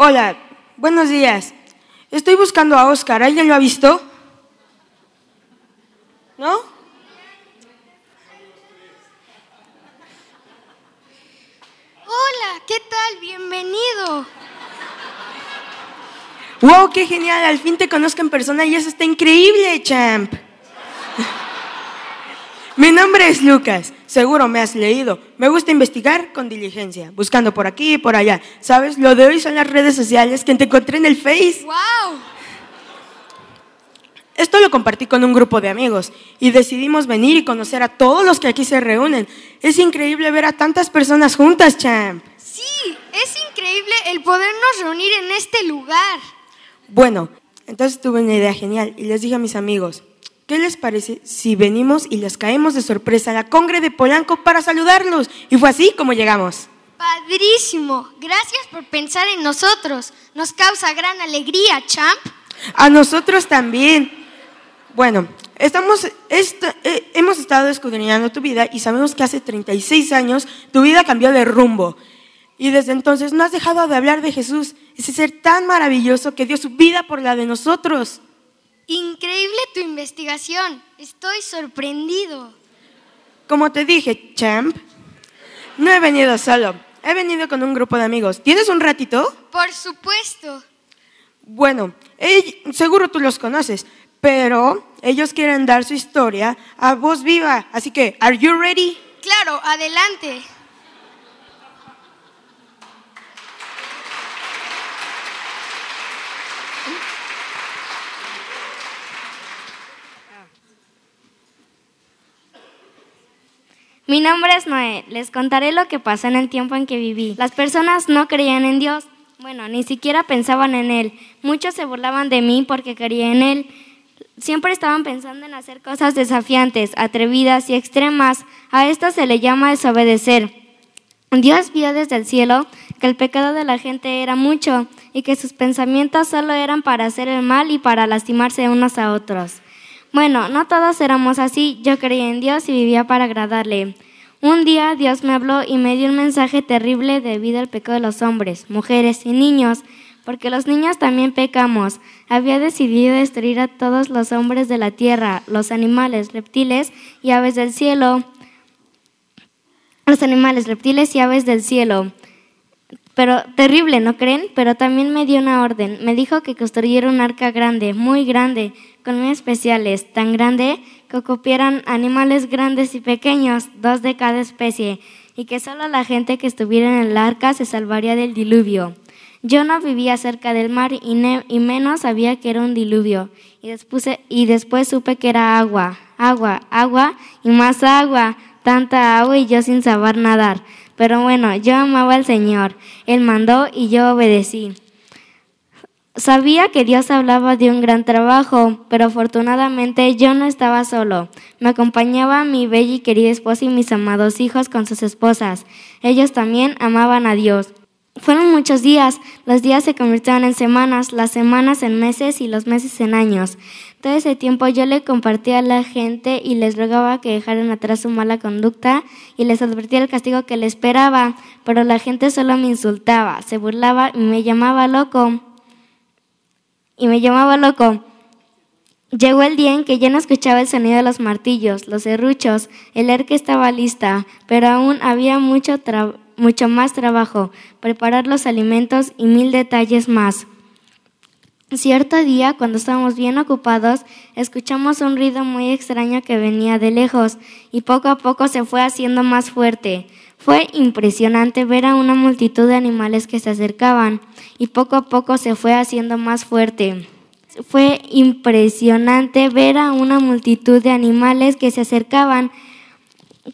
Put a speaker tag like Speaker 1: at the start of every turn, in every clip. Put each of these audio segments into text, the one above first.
Speaker 1: Hola, buenos días. Estoy buscando a Oscar. ¿Alguien lo ha visto? ¿No?
Speaker 2: Hola, ¿qué tal? Bienvenido.
Speaker 1: ¡Wow, qué genial! Al fin te conozco en persona y eso está increíble, champ. Mi nombre es Lucas. Seguro me has leído. Me gusta investigar con diligencia, buscando por aquí y por allá. ¿Sabes? Lo de hoy son las redes sociales que te encontré en el Face.
Speaker 2: ¡Wow!
Speaker 1: Esto lo compartí con un grupo de amigos y decidimos venir y conocer a todos los que aquí se reúnen. Es increíble ver a tantas personas juntas, champ.
Speaker 2: Sí, es increíble el podernos reunir en este lugar.
Speaker 1: Bueno, entonces tuve una idea genial y les dije a mis amigos, ¿qué les parece si venimos y les caemos de sorpresa a la Congre de Polanco para saludarlos? Y fue así como llegamos.
Speaker 2: Padrísimo. Gracias por pensar en nosotros. Nos causa gran alegría, champ.
Speaker 1: A nosotros también. Bueno, estamos, esta- eh, hemos estado escudriñando tu vida y sabemos que hace 36 años tu vida cambió de rumbo. Y desde entonces no has dejado de hablar de Jesús, ese ser tan maravilloso que dio su vida por la de nosotros.
Speaker 2: Increíble tu investigación. Estoy sorprendido.
Speaker 1: Como te dije, champ, no he venido solo, he venido con un grupo de amigos. ¿Tienes un ratito?
Speaker 2: Por supuesto.
Speaker 1: Bueno, seguro tú los conoces, pero ellos quieren dar su historia a voz viva. Así que, ¿are you ready?
Speaker 2: Claro, adelante.
Speaker 3: Mi nombre es Noé. Les contaré lo que pasó en el tiempo en que viví. Las personas no creían en Dios. Bueno, ni siquiera pensaban en Él. Muchos se burlaban de mí porque creía en Él. Siempre estaban pensando en hacer cosas desafiantes, atrevidas y extremas. A esto se le llama desobedecer. Dios vio desde el cielo que el pecado de la gente era mucho y que sus pensamientos solo eran para hacer el mal y para lastimarse unos a otros. Bueno, no todos éramos así. Yo creía en Dios y vivía para agradarle. Un día Dios me habló y me dio un mensaje terrible debido al pecado de los hombres, mujeres y niños, porque los niños también pecamos. Había decidido destruir a todos los hombres de la tierra, los animales, reptiles y aves del cielo. Los animales, reptiles y aves del cielo. Pero terrible, ¿no creen? Pero también me dio una orden. Me dijo que construyera un arca grande, muy grande, con muy especiales, tan grande que ocupieran animales grandes y pequeños, dos de cada especie, y que solo la gente que estuviera en el arca se salvaría del diluvio. Yo no vivía cerca del mar y, menos sabía que era un diluvio. Y y después supe que era agua, agua, agua y más agua, tanta agua y yo sin saber nadar. Pero bueno, yo amaba al Señor. Él mandó y yo obedecí. Sabía que Dios hablaba de un gran trabajo, pero afortunadamente yo no estaba solo. Me acompañaba mi bella y querida esposa y mis amados hijos con sus esposas. Ellos también amaban a Dios. Fueron muchos días, los días se convirtieron en semanas, las semanas en meses y los meses en años. Todo ese tiempo yo le compartía a la gente y les rogaba que dejaran atrás su mala conducta y les advertía el castigo que le esperaba, pero la gente solo me insultaba, se burlaba y me llamaba loco. Y me llamaba loco. Llegó el día en que ya no escuchaba el sonido de los martillos, los serruchos, el arca estaba lista, pero aún había mucho, mucho más trabajo, preparar los alimentos y mil detalles más. Cierto día, cuando estábamos bien ocupados, escuchamos un ruido muy extraño que venía de lejos y poco a poco se fue haciendo más fuerte. Fue impresionante ver a una multitud de animales que se acercaban y poco a poco se fue haciendo más fuerte. Fue impresionante ver a una multitud de animales que se acercaban.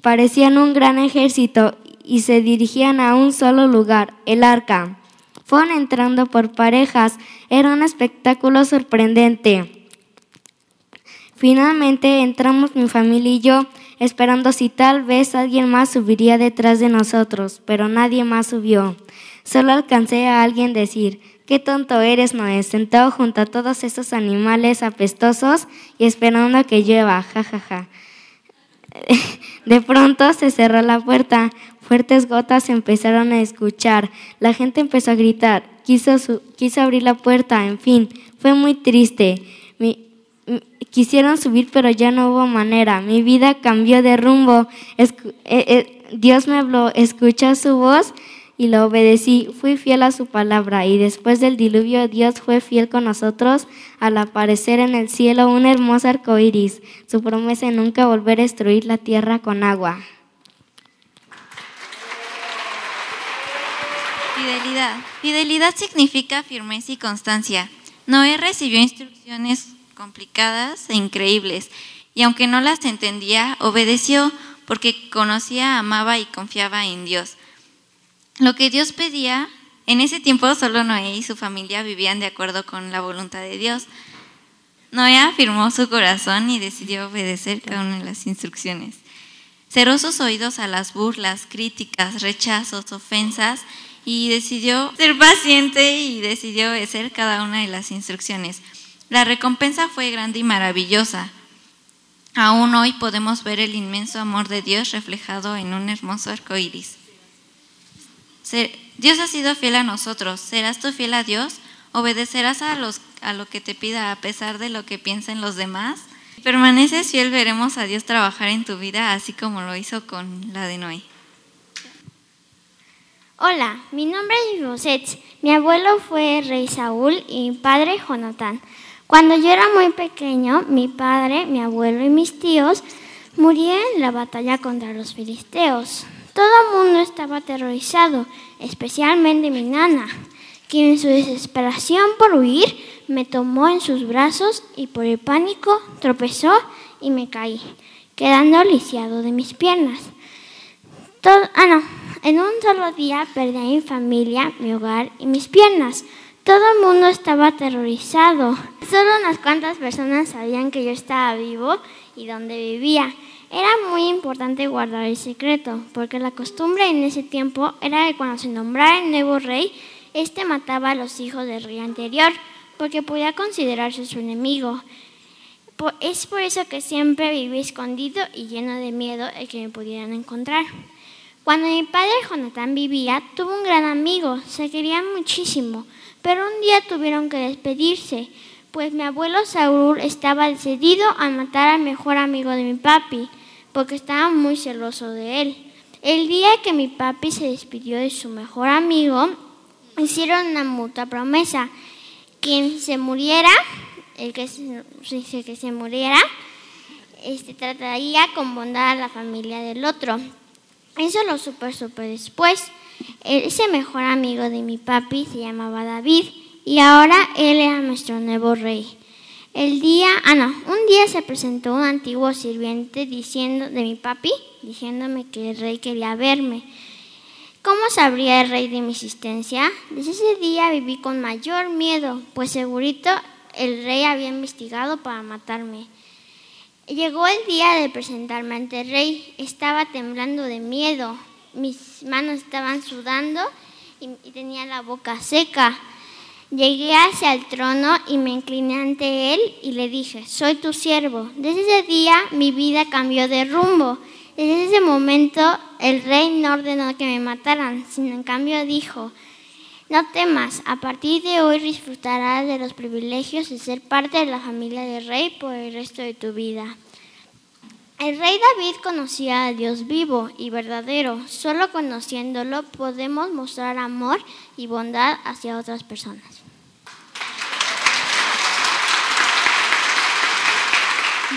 Speaker 3: Parecían un gran ejército y se dirigían a un solo lugar, el arca. Fueron entrando por parejas. Era un espectáculo sorprendente. Finalmente entramos mi familia y yo, esperando si tal vez alguien más subiría detrás de nosotros, pero nadie más subió. Solo alcancé a alguien decir, qué tonto eres, Noé, sentado junto a todos esos animales apestosos y esperando a que llueva, jajaja. De pronto se cerró la puerta, fuertes gotas empezaron a escuchar, la gente empezó a gritar, quiso, quiso abrir la puerta, en fin, fue muy triste. Quisieron subir, pero ya no hubo manera. Mi vida cambió de rumbo. Eh, eh, Dios me habló, escucha su voz y lo obedecí. Fui fiel a su palabra y después del diluvio Dios fue fiel con nosotros al aparecer en el cielo un hermoso arco iris. Su promesa de nunca volver a destruir la tierra con agua.
Speaker 4: Fidelidad. Fidelidad significa firmeza y constancia. Noé recibió instrucciones complicadas e increíbles y aunque no las entendía, obedeció porque conocía, amaba y confiaba en Dios. Lo que Dios pedía, en ese tiempo solo Noé y su familia vivían de acuerdo con la voluntad de Dios. Noé afirmó su corazón y decidió obedecer cada una de las instrucciones. Cerró sus oídos a las burlas, críticas, rechazos, ofensas y decidió ser paciente y decidió obedecer cada una de las instrucciones. La recompensa fue grande y maravillosa. Aún hoy podemos ver el inmenso amor de Dios reflejado en un hermoso arco iris. Dios ha sido fiel a nosotros. ¿Serás tú fiel a Dios? ¿Obedecerás a, lo que te pida a pesar de lo que piensen los demás? permaneces fiel, veremos a Dios trabajar en tu vida así como lo hizo con la de Noé.
Speaker 5: Hola, mi nombre es Roset. Mi abuelo fue rey Saúl y mi padre Jonatán. Cuando yo era muy pequeño, mi padre, mi abuelo y mis tíos murieron en la batalla contra los filisteos. Todo el mundo estaba aterrorizado, especialmente mi nana, quien en su desesperación por huir me tomó en sus brazos y por el pánico tropezó y me caí, quedando lisiado de mis piernas. Ah, no, en un solo día perdí a mi familia, mi hogar y mis piernas. Todo el mundo estaba aterrorizado. Solo unas cuantas personas sabían que yo estaba vivo y dónde vivía. Era muy importante guardar el secreto, porque la costumbre en ese tiempo era que cuando se nombrara el nuevo rey, éste mataba a los hijos del rey anterior, porque podía considerarse su enemigo. Es por eso que siempre viví escondido y lleno de miedo de que me pudieran encontrar. Cuando mi padre Jonathan vivía, tuvo un gran amigo, se querían muchísimo, pero un día tuvieron que despedirse, pues mi abuelo Saúl estaba decidido a matar al mejor amigo de mi papi, porque estaba muy celoso de él. El día que mi papi se despidió de su mejor amigo, hicieron una mutua promesa. Quien se muriera, el que se, que se muriera, este, trataría con bondad a la familia del otro. Eso lo supe, supe después. Ese mejor amigo de mi papi se llamaba David y ahora él era nuestro nuevo rey. El día, ah no, un día se presentó un antiguo sirviente diciendo de mi papi, diciéndome que el rey quería verme. ¿Cómo sabría el rey de mi existencia? Desde ese día viví con mayor miedo, pues segurito el rey había investigado para matarme. Llegó el día de presentarme ante el rey. Estaba temblando de miedo. Mis manos estaban sudando y, tenía la boca seca. Llegué hacia el trono y me incliné ante él y le dije, soy tu siervo. Desde ese día mi vida cambió de rumbo. Desde ese momento el rey no ordenó que me mataran, sino en cambio dijo, no temas, a partir de hoy disfrutarás de los privilegios de ser parte de la familia del rey por el resto de tu vida. El rey David conocía a Dios vivo y verdadero. Solo conociéndolo podemos mostrar amor y bondad hacia otras personas.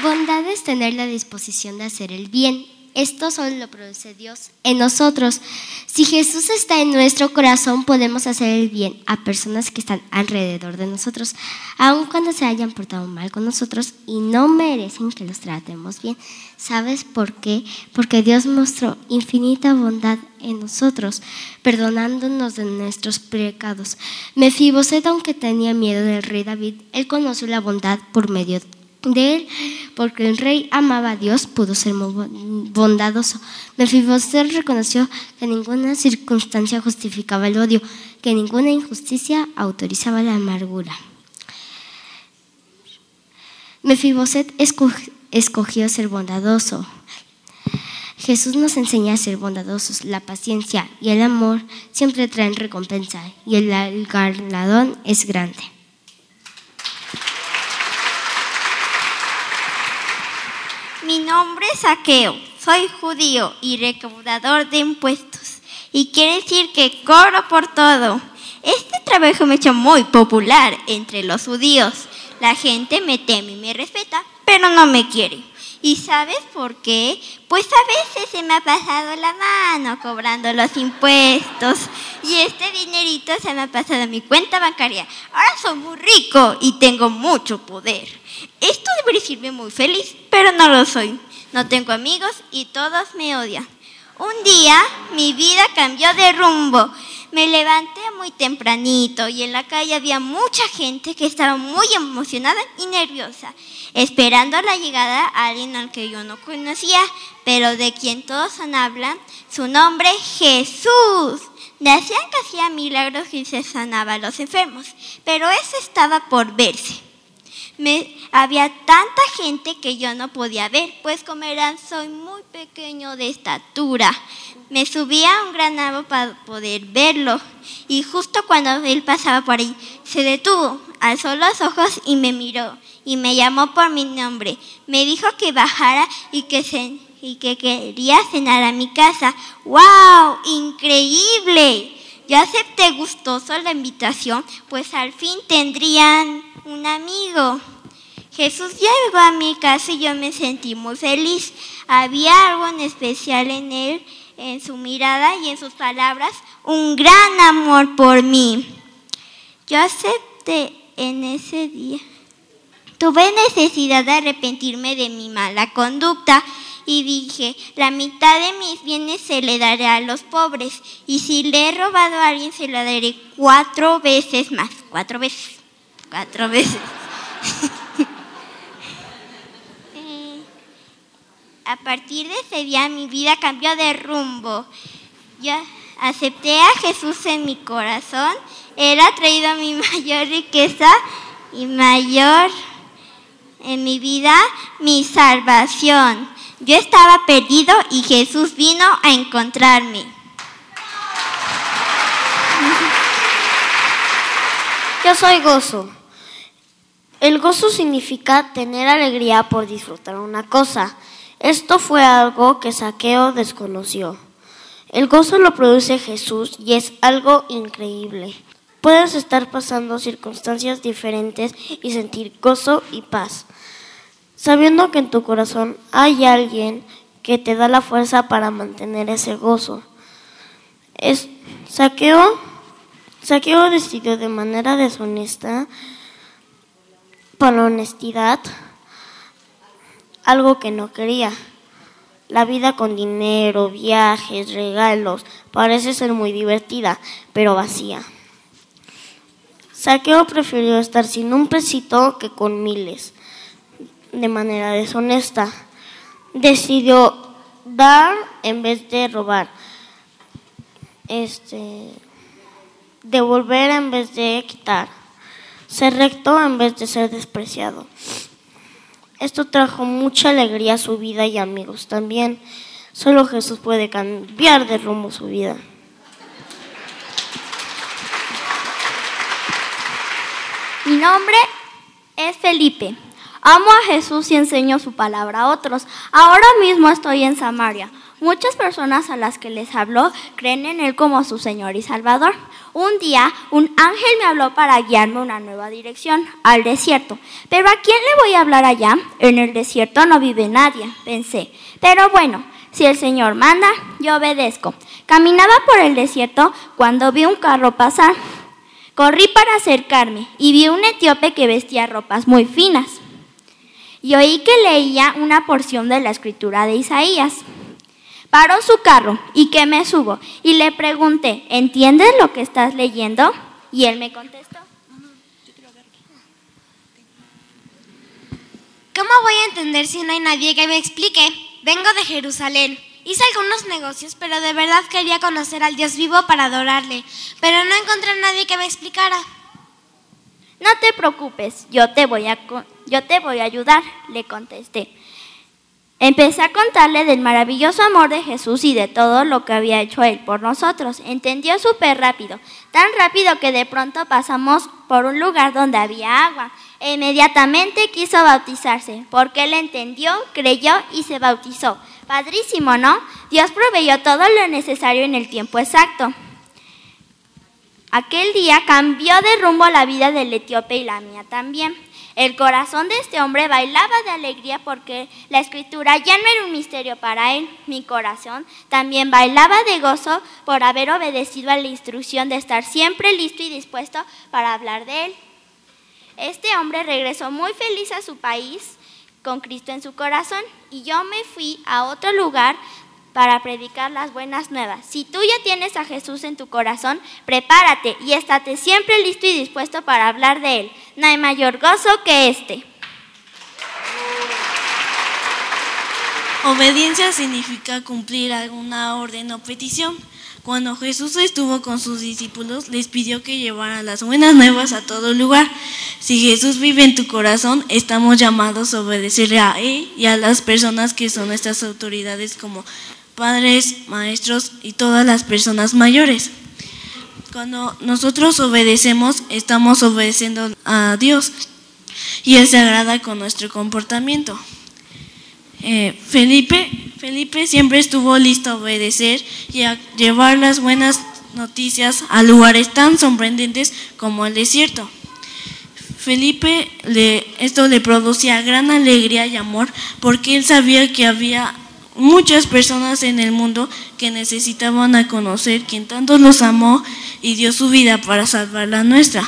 Speaker 6: Bondad es tener la disposición de hacer el bien esto solo lo produce Dios en nosotros. Si Jesús está en nuestro corazón, podemos hacer el bien a personas que están alrededor de nosotros, aun cuando se hayan portado mal con nosotros y no merecen que los tratemos bien. ¿Sabes por qué? Porque Dios mostró infinita bondad en nosotros, perdonándonos de nuestros pecados. Mefiboset, aunque tenía miedo del rey David, él conoció la bondad por medio de él, porque el rey amaba a Dios, pudo ser bondadoso. Mefiboset reconoció que ninguna circunstancia justificaba el odio, que ninguna injusticia autorizaba la amargura. Mefiboset escogió ser bondadoso. Jesús nos enseña a ser bondadosos. La paciencia y el amor siempre traen recompensa y el galardón es grande.
Speaker 7: Mi nombre es Saqueo, soy judío y recaudador de impuestos. Y quiere decir que cobro por todo. Este trabajo me ha hecho muy popular entre los judíos. La gente me teme y me respeta, pero no me quiere. ¿Y sabes por qué? Pues a veces se me ha pasado la mano cobrando los impuestos y este dinerito se me ha pasado a mi cuenta bancaria. Ahora soy muy rico y tengo mucho poder. Esto debería decirme muy feliz, pero no lo soy. No tengo amigos y todos me odian. Un día mi vida cambió de rumbo. Me levanté muy tempranito y en la calle había mucha gente que estaba muy emocionada y nerviosa, esperando la llegada a alguien al que yo no conocía, pero de quien todos hablan, su nombre Jesús. Decían que hacía milagros y se sanaba a los enfermos, pero eso estaba por verse. Me, había tanta gente que yo no podía ver, pues como eran, soy muy pequeño de estatura. Me subí a un gran árbol para poder verlo y justo cuando él pasaba por ahí, se detuvo, alzó los ojos y me miró y me llamó por mi nombre. Me dijo que bajara y que, y que quería cenar a mi casa. ¡Wow! ¡Increíble! Yo acepté gustoso la invitación, pues al fin tendrían un amigo. Jesús llegó a mi casa y yo me sentí muy feliz. Había algo en especial en él, en su mirada y en sus palabras, un gran amor por mí. Yo acepté en ese día. Tuve necesidad de arrepentirme de mi mala conducta y dije, la mitad de mis bienes se le daré a los pobres y si le he robado a alguien se lo daré cuatro veces más, cuatro veces, cuatro veces. Eh, a partir de ese día mi vida cambió de rumbo. Ya acepté a Jesús en mi corazón. Él ha traído mi mayor riqueza y mayor en mi vida mi salvación. Yo estaba perdido y Jesús vino a encontrarme.
Speaker 8: Yo soy gozo. El gozo significa tener alegría por disfrutar una cosa. Esto fue algo que Saqueo desconoció. El gozo lo produce Jesús y es algo increíble. Puedes estar pasando circunstancias diferentes y sentir gozo y paz, sabiendo que en tu corazón hay alguien que te da la fuerza para mantener ese gozo. Es, saqueo, saqueo decidió de manera deshonesta por honestidad algo que no quería. La vida con dinero, viajes, regalos, parece ser muy divertida, pero vacía. Saqueo prefirió estar sin un pesito que con miles, de manera deshonesta. Decidió dar en vez de robar. Este, devolver en vez de quitar ser recto en vez de ser despreciado. Esto trajo mucha alegría a su vida y amigos también. Solo Jesús puede cambiar de rumbo su vida.
Speaker 9: Mi nombre es Felipe. Amo a Jesús y enseño su palabra a otros. Ahora mismo estoy en Samaria. Muchas personas a las que les hablo creen en Él como su Señor y Salvador. Un día un ángel me habló para guiarme a una nueva dirección, al desierto. Pero ¿a quién le voy a hablar allá? En el desierto no vive nadie, pensé. Pero bueno, si el Señor manda, yo obedezco. Caminaba por el desierto cuando vi un carro pasar. Corrí para acercarme y vi un etíope que vestía ropas muy finas. Y oí que leía una porción de la escritura de Isaías. Paró su carro y que me subo y le pregunté, ¿entiendes lo que estás leyendo? Y él me contestó.
Speaker 2: ¿Cómo voy a entender si no hay nadie que me explique? Vengo de Jerusalén. Hice algunos negocios, pero de verdad quería conocer al Dios vivo para adorarle, pero no encontré a nadie que me explicara.
Speaker 9: No te preocupes, yo te voy a, yo te voy a ayudar, le contesté.
Speaker 7: Empecé a contarle del maravilloso amor de Jesús y de todo lo que había hecho Él por nosotros. Entendió súper rápido, tan rápido que de pronto pasamos por un lugar donde había agua. E inmediatamente quiso bautizarse, porque Él entendió, creyó y se bautizó. Padrísimo, ¿no? Dios proveyó todo lo necesario en el tiempo exacto. Aquel día cambió de rumbo la vida del etíope y la mía también. El corazón de este hombre bailaba de alegría porque la escritura ya no era un misterio para él. Mi corazón también bailaba de gozo por haber obedecido a la instrucción de estar siempre listo y dispuesto para hablar de él. Este hombre regresó muy feliz a su país con Cristo en su corazón y yo me fui a otro lugar para predicar las buenas nuevas. Si tú ya tienes a Jesús en tu corazón, prepárate y estate siempre listo y dispuesto para hablar de Él. No hay mayor gozo que este.
Speaker 10: Obediencia significa cumplir alguna orden o petición. Cuando Jesús estuvo con sus discípulos, les pidió que llevaran las buenas nuevas a todo lugar. Si Jesús vive en tu corazón, estamos llamados a obedecerle a Él y a las personas que son nuestras autoridades como padres, maestros y todas las personas mayores. Cuando nosotros obedecemos, estamos obedeciendo a Dios y Él se agrada con nuestro comportamiento. Eh, Felipe, Felipe siempre estuvo listo a obedecer y a llevar las buenas noticias a lugares tan sorprendentes como el desierto. Felipe le, esto le producía gran alegría y amor porque él sabía que había muchas personas en el mundo que necesitaban a conocer quien tanto los amó y dio su vida para salvar la nuestra.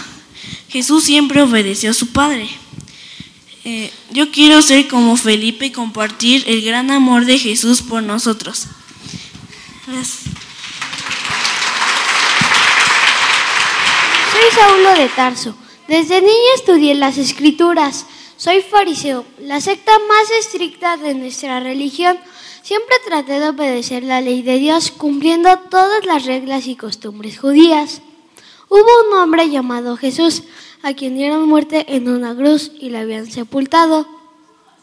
Speaker 10: Jesús siempre obedeció a su Padre. Eh, yo quiero ser como Felipe y compartir el gran amor de Jesús por nosotros.
Speaker 11: Soy Saulo de Tarso. Desde niño estudié las escrituras. Soy fariseo, la secta más estricta de nuestra religión. Siempre traté de obedecer la ley de Dios cumpliendo todas las reglas y costumbres judías. Hubo un hombre llamado Jesús, a quien dieron muerte en una cruz y le habían sepultado.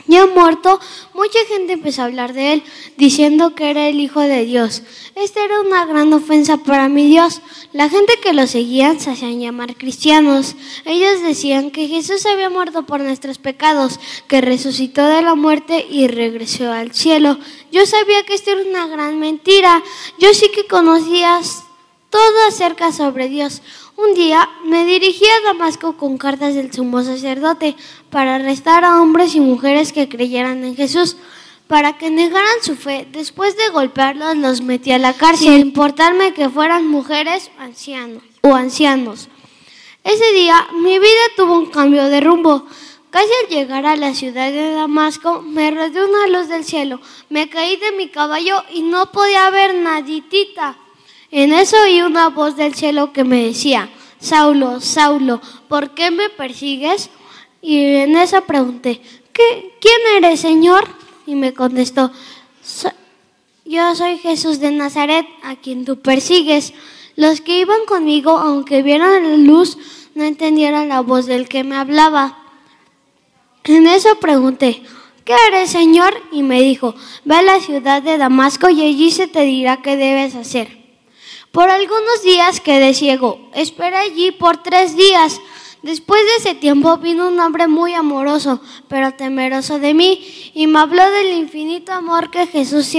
Speaker 11: Ya muerto, mucha gente empezó a hablar de él, diciendo que era el Hijo de Dios. Esta era una gran ofensa para mi Dios. La gente que lo seguían se hacían llamar cristianos. Ellos decían que Jesús había muerto por nuestros pecados, que resucitó de la muerte y regresó al cielo. Yo sabía que esto era una gran mentira. Yo sí que conocías todo acerca sobre Dios. Un día me dirigí a Damasco con cartas del sumo sacerdote para arrestar a hombres y mujeres que creyeran en Jesús, para que negaran su fe. Después de golpearlos, los metí a la cárcel, sin importarme que fueran mujeres ancianos, o ancianos. Ese día mi vida tuvo un cambio de rumbo. Casi al llegar a la ciudad de Damasco, me rodeó una luz del cielo. Me caí de mi caballo y no podía ver naditita. En eso oí una voz del cielo que me decía, Saulo, Saulo, ¿por qué me persigues? Y en eso pregunté, ¿Qué, ¿quién eres, Señor? Y me contestó, yo soy Jesús de Nazaret, a quien tú persigues. Los que iban conmigo, aunque vieron la luz, no entendieron la voz del que me hablaba. En eso pregunté, ¿qué eres, Señor? Y me dijo, ve a la ciudad de Damasco y allí se te dirá qué debes hacer. Por algunos días quedé ciego. Esperé allí por tres días. Después de ese tiempo vino un hombre muy amoroso, pero temeroso de mí, y me habló del infinito amor que Jesús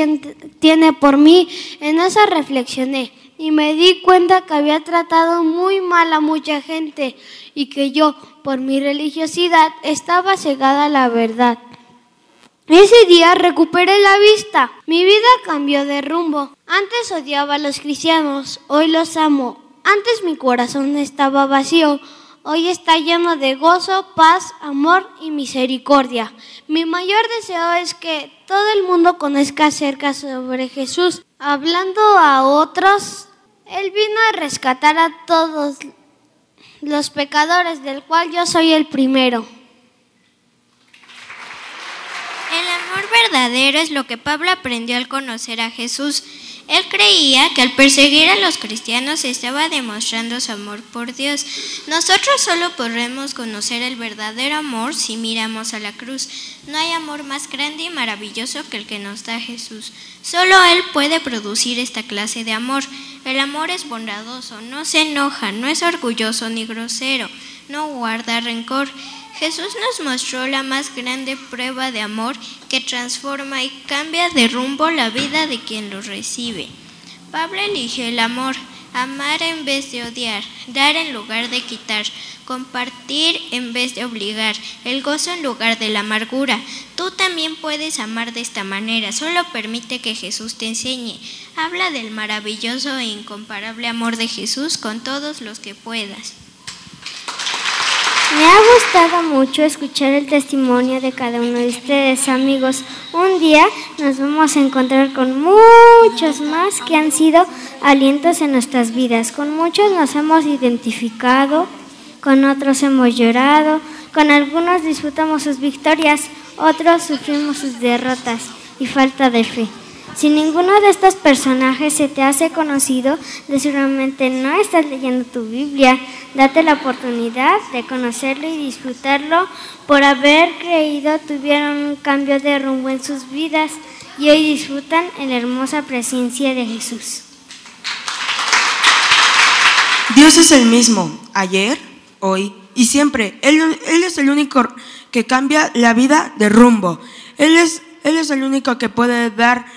Speaker 11: tiene por mí. En esa reflexioné y me di cuenta que había tratado muy mal a mucha gente y que yo, por mi religiosidad, estaba cegada a la verdad. Ese día recuperé la vista. Mi vida cambió de rumbo. Antes odiaba a los cristianos, hoy los amo. Antes mi corazón estaba vacío, hoy está lleno de gozo, paz, amor y misericordia. Mi mayor deseo es que todo el mundo conozca acerca sobre Jesús. Hablando a otros, Él vino a rescatar a todos los pecadores, del cual yo soy el primero.
Speaker 12: El amor verdadero es lo que Pablo aprendió al conocer a Jesús. Él creía que al perseguir a los cristianos estaba demostrando su amor por Dios. Nosotros solo podremos conocer el verdadero amor si miramos a la cruz. No hay amor más grande y maravilloso que el que nos da Jesús. Solo Él puede producir esta clase de amor. El amor es bondadoso, no se enoja, no es orgulloso ni grosero, no guarda rencor. Jesús nos mostró la más grande prueba de amor que transforma y cambia de rumbo la vida de quien lo recibe. Pablo eligió el amor, amar en vez de odiar, dar en lugar de quitar, compartir en vez de obligar, el gozo en lugar de la amargura. Tú también puedes amar de esta manera, solo permite que Jesús te enseñe. Habla del maravilloso e incomparable amor de Jesús con todos los que puedas.
Speaker 9: Me ha gustado mucho escuchar el testimonio de cada uno de ustedes, amigos. Un día nos vamos a encontrar con muchos más que han sido alientos en nuestras vidas. Con muchos nos hemos identificado, con otros hemos llorado, con algunos disfrutamos sus victorias, otros sufrimos sus derrotas y falta de fe. Si ninguno de estos personajes se te hace conocido, seguramente no estás leyendo tu Biblia. Date la oportunidad de conocerlo y disfrutarlo. Por haber creído, tuvieron un cambio de rumbo en sus vidas y hoy disfrutan en la hermosa presencia de Jesús.
Speaker 1: Dios es el mismo, ayer, hoy y siempre. Él, es el único que cambia la vida de rumbo. Él es el único que puede dar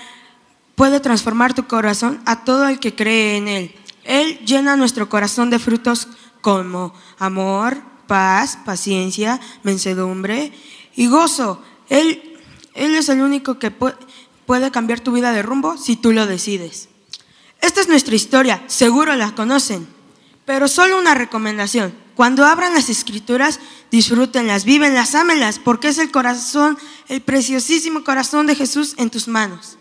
Speaker 1: puede transformar tu corazón a todo el que cree en Él. Él llena nuestro corazón de frutos como amor, paz, paciencia, mansedumbre y gozo. Él, él es el único que puede cambiar tu vida de rumbo si tú lo decides. Esta es nuestra historia, seguro la conocen, pero solo una recomendación. Cuando abran las escrituras, disfrútenlas, vívenlas, ámenlas, porque es el corazón, el preciosísimo corazón de Jesús en tus manos.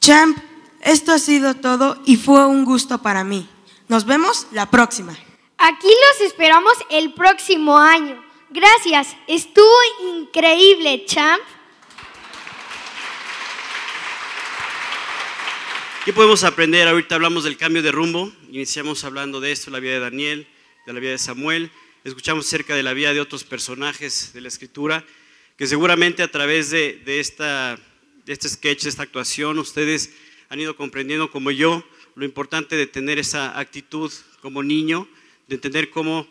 Speaker 1: Champ, esto ha sido todo y fue un gusto para mí. Nos vemos la próxima.
Speaker 11: Aquí los esperamos el próximo año. Gracias, estuvo increíble, Champ.
Speaker 13: ¿Qué podemos aprender? Ahorita hablamos del cambio de rumbo. Iniciamos hablando de esto, la vida de Daniel, de la vida de Samuel. Escuchamos acerca de la vida de otros personajes de la escritura, que seguramente a través de, de esta este sketch, esta actuación, ustedes han ido comprendiendo como yo lo importante de tener esa actitud como niño, de entender cómo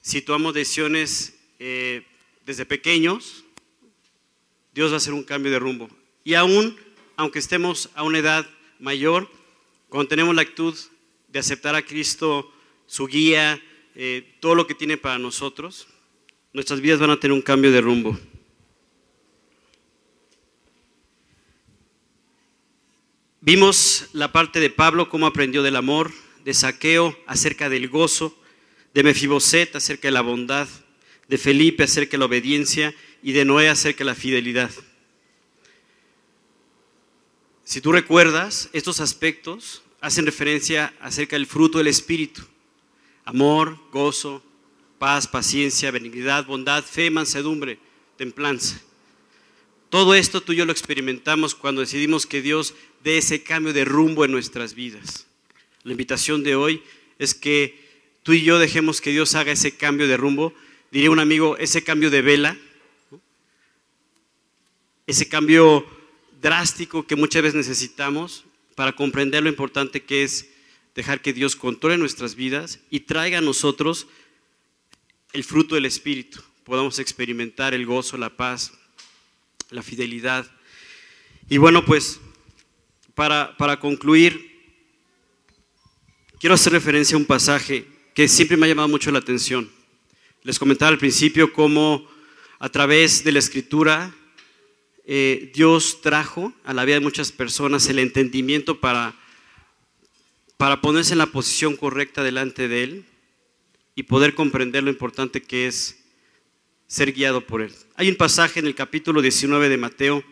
Speaker 13: situamos decisiones eh, desde pequeños, Dios va a hacer un cambio de rumbo. Y aún, aunque estemos a una edad mayor, cuando tenemos la actitud de aceptar a Cristo, su guía, eh, todo lo que tiene para nosotros, nuestras vidas van a tener un cambio de rumbo. Vimos la parte de Pablo, cómo aprendió del amor, de Saqueo acerca del gozo, de Mefiboset acerca de la bondad, de Felipe acerca de la obediencia y de Noé acerca de la fidelidad. Si tú recuerdas, estos aspectos hacen referencia acerca del fruto del Espíritu. Amor, gozo, paz, paciencia, benignidad, bondad, fe, mansedumbre, templanza. Todo esto tú y yo lo experimentamos cuando decidimos que Dios dé ese cambio de rumbo en nuestras vidas. La invitación de hoy es que tú y yo dejemos que Dios haga ese cambio de rumbo. Diría un amigo, ese cambio de vela, ese cambio drástico que muchas veces necesitamos para comprender lo importante que es dejar que Dios controle nuestras vidas y traiga a nosotros el fruto del Espíritu. Podamos experimentar el gozo, la paz, la fidelidad. Y bueno, pues para, para concluir, quiero hacer referencia a un pasaje que siempre me ha llamado mucho la atención. Les comentaba al principio cómo a través de la escritura eh, Dios trajo a la vida de muchas personas el entendimiento para, para ponerse en la posición correcta delante de Él y poder comprender lo importante que es ser guiado por Él. Hay un pasaje en el capítulo 19 de Mateo,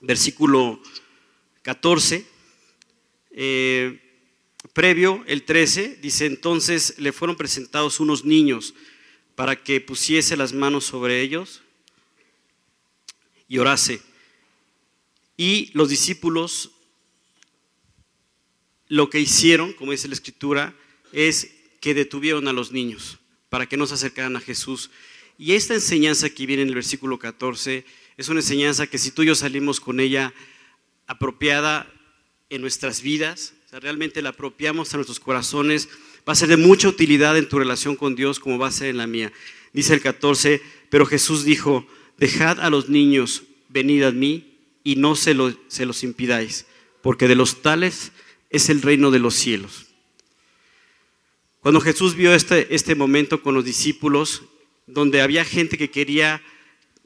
Speaker 13: versículo 14, eh, previo, el 13, dice, entonces le fueron presentados unos niños para que pusiese las manos sobre ellos y orase. Y los discípulos lo que hicieron, como dice la escritura, es que detuvieron a los niños para que no se acercaran a Jesús. Y esta enseñanza que viene en el versículo 14 es una enseñanza que si tú y yo salimos con ella apropiada en nuestras vidas, realmente la apropiamos a nuestros corazones, va a ser de mucha utilidad en tu relación con Dios como va a ser en la mía. Dice el 14, pero Jesús dijo, dejad a los niños venid a mí y no se, se los impidáis, porque de los tales es el reino de los cielos. Cuando Jesús vio este, este momento con los discípulos, donde había gente que quería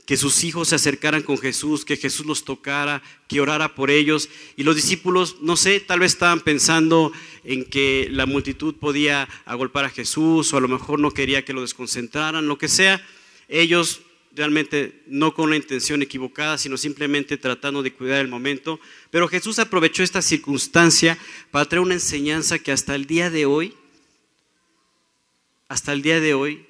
Speaker 13: que sus hijos se acercaran con Jesús, que Jesús los tocara, que orara por ellos. Y los discípulos, no sé, tal vez estaban pensando en que la multitud podía agolpar a Jesús o a lo mejor no quería que lo desconcentraran, lo que sea. Ellos realmente no con una intención equivocada, sino simplemente tratando de cuidar el momento. Pero Jesús aprovechó esta circunstancia para traer una enseñanza que hasta el día de hoy, hasta el día de hoy,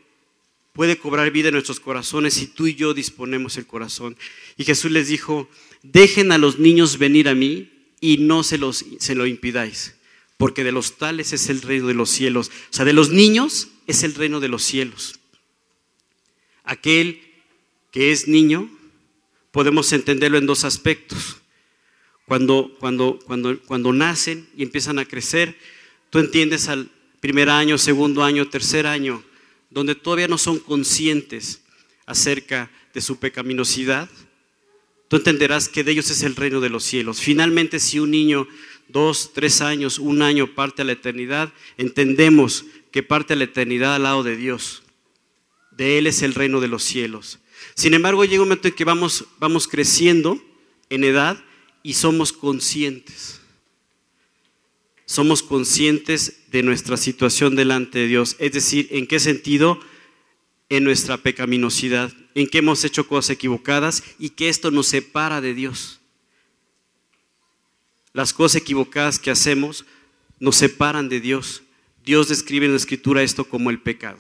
Speaker 13: puede cobrar vida en nuestros corazones si tú y yo disponemos el corazón. Y Jesús les dijo, dejen a los niños venir a mí y no se, los, se lo impidáis, porque de los tales es el reino de los cielos. O sea, de los niños es el reino de los cielos. Aquel que es niño, podemos entenderlo en dos aspectos. Cuando, cuando, cuando, cuando nacen y empiezan a crecer, tú entiendes al primer año, segundo año, tercer año, donde todavía no son conscientes acerca de su pecaminosidad, tú entenderás que de ellos es el reino de los cielos. Finalmente, si un niño, dos, tres años, un año parte a la eternidad, entendemos que parte a la eternidad al lado de Dios. De Él es el reino de los cielos. Sin embargo, llega un momento en que vamos, vamos creciendo en edad y somos conscientes. Somos conscientes de nuestra situación delante de Dios. Es decir, ¿en qué sentido? En nuestra pecaminosidad, en que hemos hecho cosas equivocadas y que esto nos separa de Dios. Las cosas equivocadas que hacemos nos separan de Dios. Dios describe en la escritura esto como el pecado.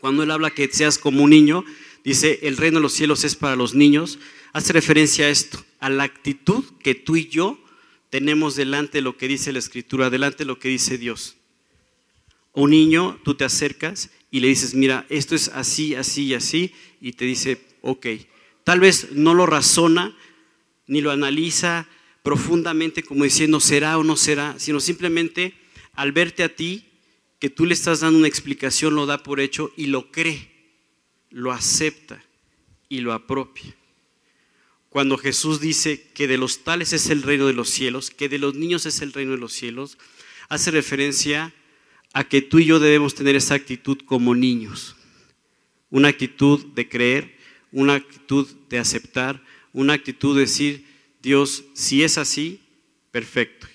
Speaker 13: Cuando Él habla que seas como un niño, dice, el reino de los cielos es para los niños, hace referencia a esto, a la actitud que tú y yo tenemos delante lo que dice la escritura, delante lo que dice Dios. Un niño, tú te acercas y le dices, mira, esto es así, así y así, y te dice, ok. Tal vez no lo razona ni lo analiza profundamente como diciendo será o no será, sino simplemente al verte a ti, que tú le estás dando una explicación, lo da por hecho y lo cree, lo acepta y lo apropia cuando Jesús dice que de los tales es el reino de los cielos, que de los niños es el reino de los cielos, hace referencia a que tú y yo debemos tener esa actitud como niños. Una actitud de creer, una actitud de aceptar, una actitud de decir, Dios, si es así, perfecto.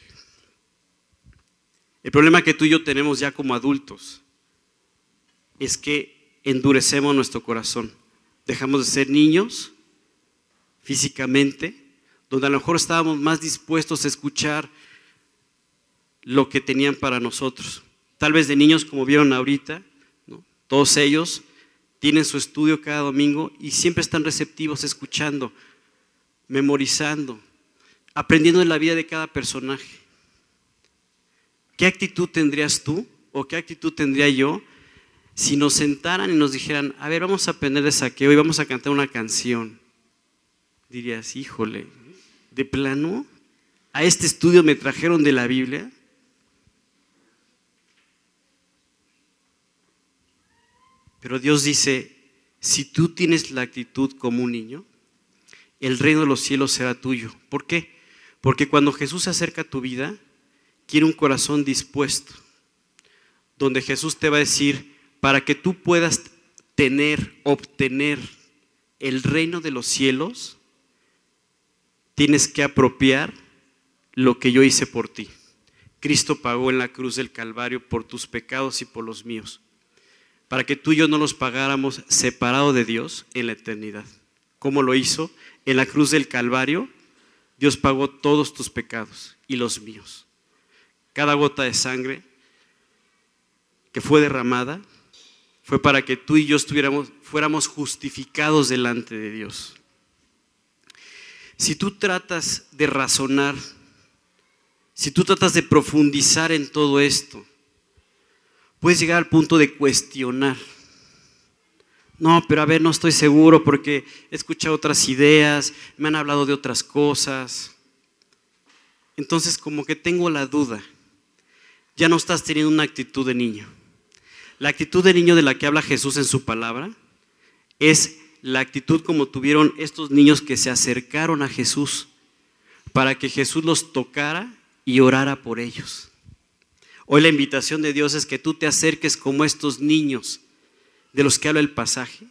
Speaker 13: El problema que tú y yo tenemos ya como adultos es que endurecemos nuestro corazón. Dejamos de ser niños físicamente, donde a lo mejor estábamos más dispuestos a escuchar lo que tenían para nosotros. Tal vez de niños, como vieron ahorita, todos ellos tienen su estudio cada domingo y siempre están receptivos, escuchando, memorizando, aprendiendo de la vida de cada personaje. ¿Qué actitud tendrías tú o qué actitud tendría yo si nos sentaran y nos dijeran, a ver, vamos a aprender de saqueo y vamos a cantar una canción? Dirías, híjole, de plano, a este estudio me trajeron de la Biblia. Pero Dios dice, si tú tienes la actitud como un niño, el reino de los cielos será tuyo. ¿Por qué? Porque cuando Jesús se acerca a tu vida, quiere un corazón dispuesto, donde Jesús te va a decir, para que tú puedas tener, obtener el reino de los cielos, tienes que apropiar lo que yo hice por ti. Cristo pagó en la cruz del Calvario por tus pecados y por los míos, para que tú y yo no los pagáramos separado de Dios en la eternidad. ¿Cómo lo hizo? En la cruz del Calvario, Dios pagó todos tus pecados y los míos. Cada gota de sangre que fue derramada fue para que tú y yo estuviéramos, fuéramos justificados delante de Dios. Si tú tratas de razonar, si tú tratas de profundizar en todo esto, puedes llegar al punto de cuestionar. No, pero a ver, no estoy seguro porque he escuchado otras ideas, me han hablado de otras cosas. Entonces como que tengo la duda. Ya no estás teniendo una actitud de niño. La actitud de niño de la que habla Jesús en su palabra es la actitud como tuvieron estos niños que se acercaron a Jesús para que Jesús los tocara y orara por ellos. Hoy la invitación de Dios es que tú te acerques como estos niños de los que habla el pasaje,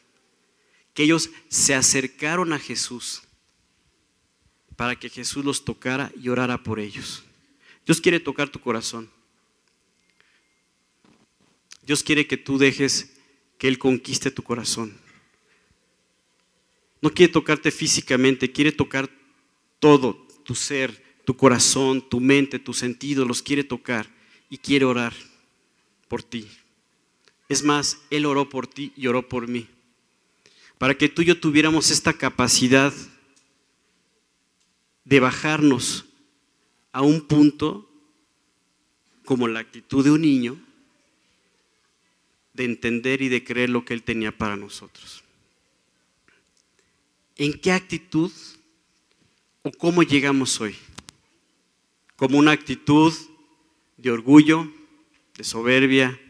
Speaker 13: que ellos se acercaron a Jesús para que Jesús los tocara y orara por ellos. Dios quiere tocar tu corazón. Dios quiere que tú dejes que Él conquiste tu corazón. No quiere tocarte físicamente, quiere tocar todo, tu ser, tu corazón, tu mente, tus sentidos, los quiere tocar y quiere orar por ti. Es más, Él oró por ti y oró por mí. Para que tú y yo tuviéramos esta capacidad de bajarnos a un punto como la actitud de un niño, de entender y de creer lo que Él tenía para nosotros. ¿En qué actitud o cómo llegamos hoy? ¿Como una actitud de orgullo, de soberbia,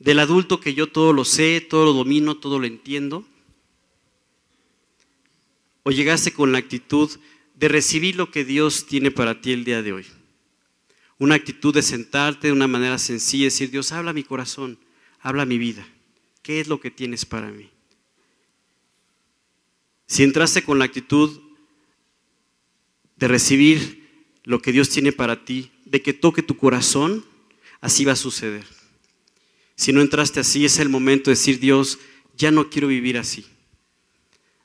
Speaker 13: del adulto que yo todo lo sé, todo lo domino, todo lo entiendo? ¿O llegaste con la actitud de recibir lo que Dios tiene para ti el día de hoy? Una actitud de sentarte de una manera sencilla y decir, Dios, habla mi corazón, habla mi vida. ¿Qué es lo que tienes para mí? Si entraste con la actitud de recibir lo que Dios tiene para ti, de que toque tu corazón, así va a suceder. Si no entraste así, es el momento de decir, Dios, ya no quiero vivir así.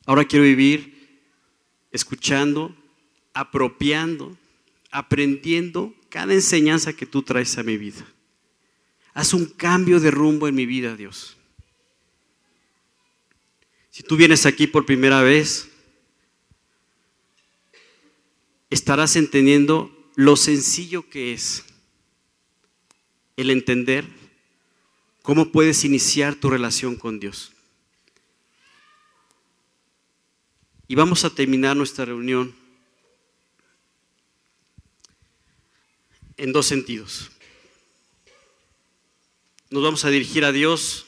Speaker 13: Ahora quiero vivir escuchando, apropiando, aprendiendo cada enseñanza que tú traes a mi vida. Haz un cambio de rumbo en mi vida, Dios. Si tú vienes aquí por primera vez, estarás entendiendo lo sencillo que es el entender cómo puedes iniciar tu relación con Dios. Y vamos a terminar nuestra reunión en dos sentidos. Nos vamos a dirigir a Dios,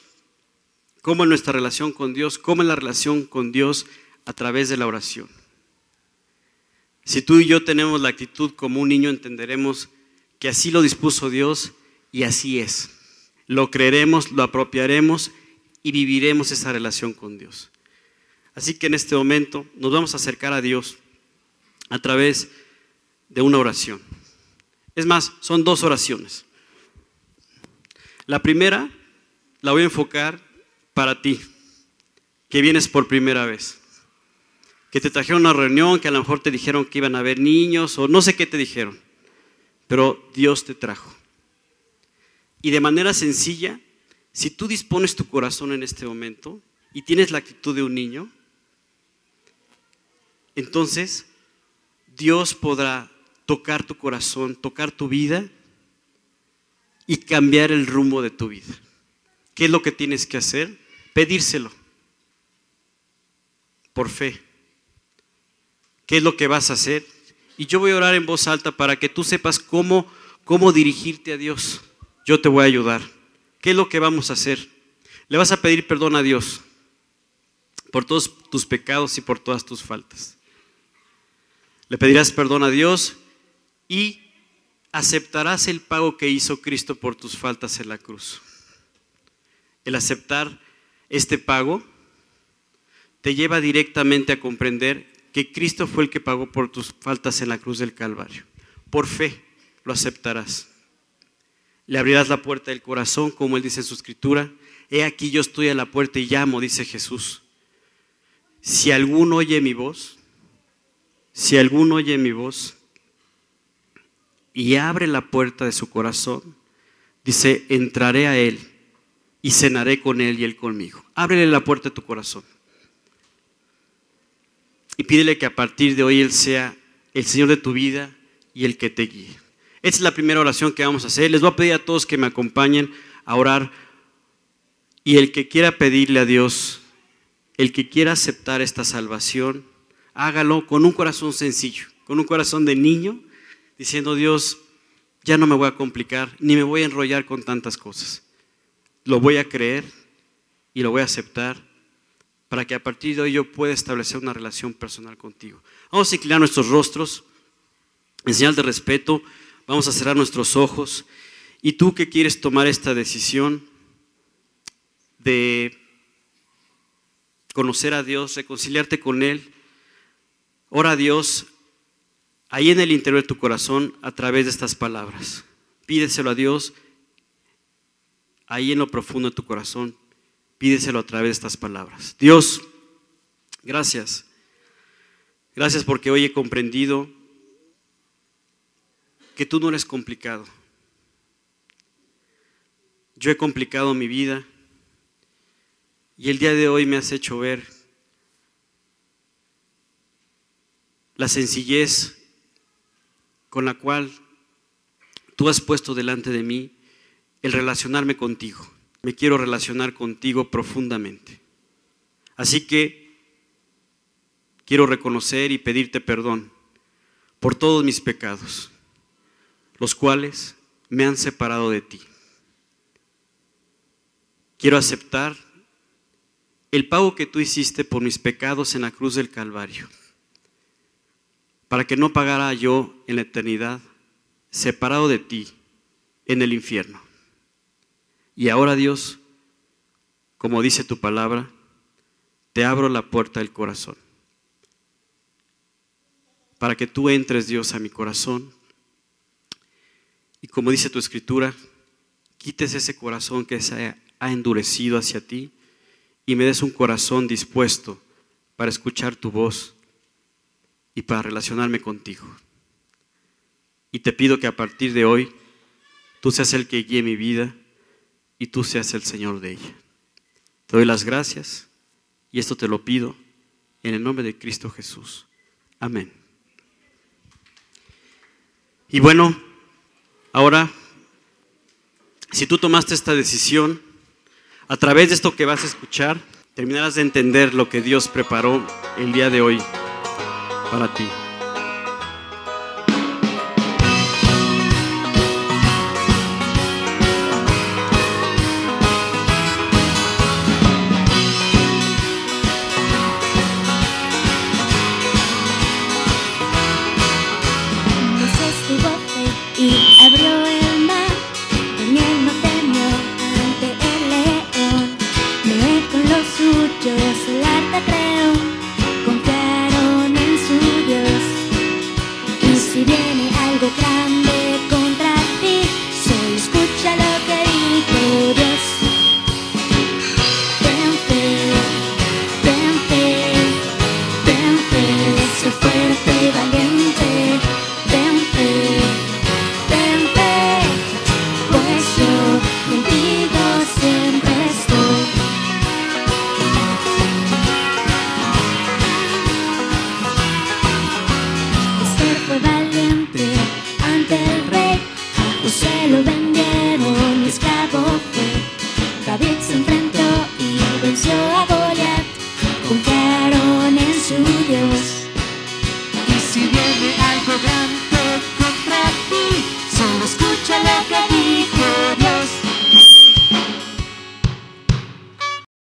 Speaker 13: cómo en nuestra relación con Dios, cómo en la relación con Dios a través de la oración. Si tú y yo tenemos la actitud como un niño, entenderemos que así lo dispuso Dios y así es. Lo creeremos, lo apropiaremos y viviremos esa relación con Dios. Así que en este momento nos vamos a acercar a Dios a través de una oración. Es más, son dos oraciones. La primera la voy a enfocar para ti, que vienes por primera vez. Que te trajeron a una reunión, que a lo mejor te dijeron que iban a haber niños o no sé qué te dijeron, pero Dios te trajo. Y de manera sencilla, si tú dispones tu corazón en este momento y tienes la actitud de un niño, entonces Dios podrá tocar tu corazón, tocar tu vida y cambiar el rumbo de tu vida. ¿Qué es lo que tienes que hacer? Pedírselo por fe. ¿Qué es lo que vas a hacer? Y yo voy a orar en voz alta para que tú sepas cómo, cómo dirigirte a Dios. Yo te voy a ayudar. ¿Qué es lo que vamos a hacer? Le vas a pedir perdón a Dios por todos tus pecados y por todas tus faltas. Le pedirás perdón a Dios y aceptarás el pago que hizo Cristo por tus faltas en la cruz. El aceptar este pago te lleva directamente a comprender que Cristo fue el que pagó por tus faltas en la cruz del Calvario. Por fe lo aceptarás. Le abrirás la puerta del corazón, como él dice en su escritura. He aquí yo estoy a la puerta y llamo, dice Jesús. Si alguno oye mi voz, si alguno oye mi voz y abre la puerta de su corazón, dice, entraré a él y cenaré con él y él conmigo. Ábrele la puerta de tu corazón. Y pídele que a partir de hoy él sea el Señor de tu vida y el que te guíe. Esta es la primera oración que vamos a hacer. Les voy a pedir a todos que me acompañen a orar. Y el que quiera pedirle a Dios, el que quiera aceptar esta salvación, hágalo con un corazón sencillo, con un corazón de niño, diciendo, Dios, ya no me voy a complicar, ni me voy a enrollar con tantas cosas. Lo voy a creer y lo voy a aceptar para que a partir de hoy yo pueda establecer una relación personal contigo. Vamos a inclinar nuestros rostros en señal de respeto, vamos a cerrar nuestros ojos y tú que quieres tomar esta decisión de conocer a Dios, reconciliarte con Él, ora a Dios ahí en el interior de tu corazón a través de estas palabras. Pídeselo a Dios ahí en lo profundo de tu corazón. Pídeselo a través de estas palabras. Dios, gracias. Gracias porque hoy he comprendido que tú no eres complicado. Yo he complicado mi vida y el día de hoy me has hecho ver la sencillez con la cual tú has puesto delante de mí el relacionarme contigo. Me quiero relacionar contigo profundamente. Así que quiero reconocer y pedirte perdón por todos mis pecados, los cuales me han separado de ti. Quiero aceptar el pago que tú hiciste por mis pecados en la cruz del Calvario para que no pagara yo en la eternidad, separado de ti, en el infierno. Y ahora Dios, como dice tu palabra, te abro la puerta del corazón, para que tú entres, Dios, a mi corazón. Y como dice tu escritura, quites ese corazón que se ha endurecido hacia ti y me des un corazón dispuesto para escuchar tu voz y para relacionarme contigo. Y te pido que a partir de hoy tú seas el que guíe mi vida y tú seas el Señor de ella. Te doy las gracias y esto te lo pido en el nombre de Cristo Jesús. Amén. Y bueno, ahora, si tú tomaste esta decisión, a través de esto que vas a escuchar, terminarás de entender lo que Dios preparó el día de hoy para ti.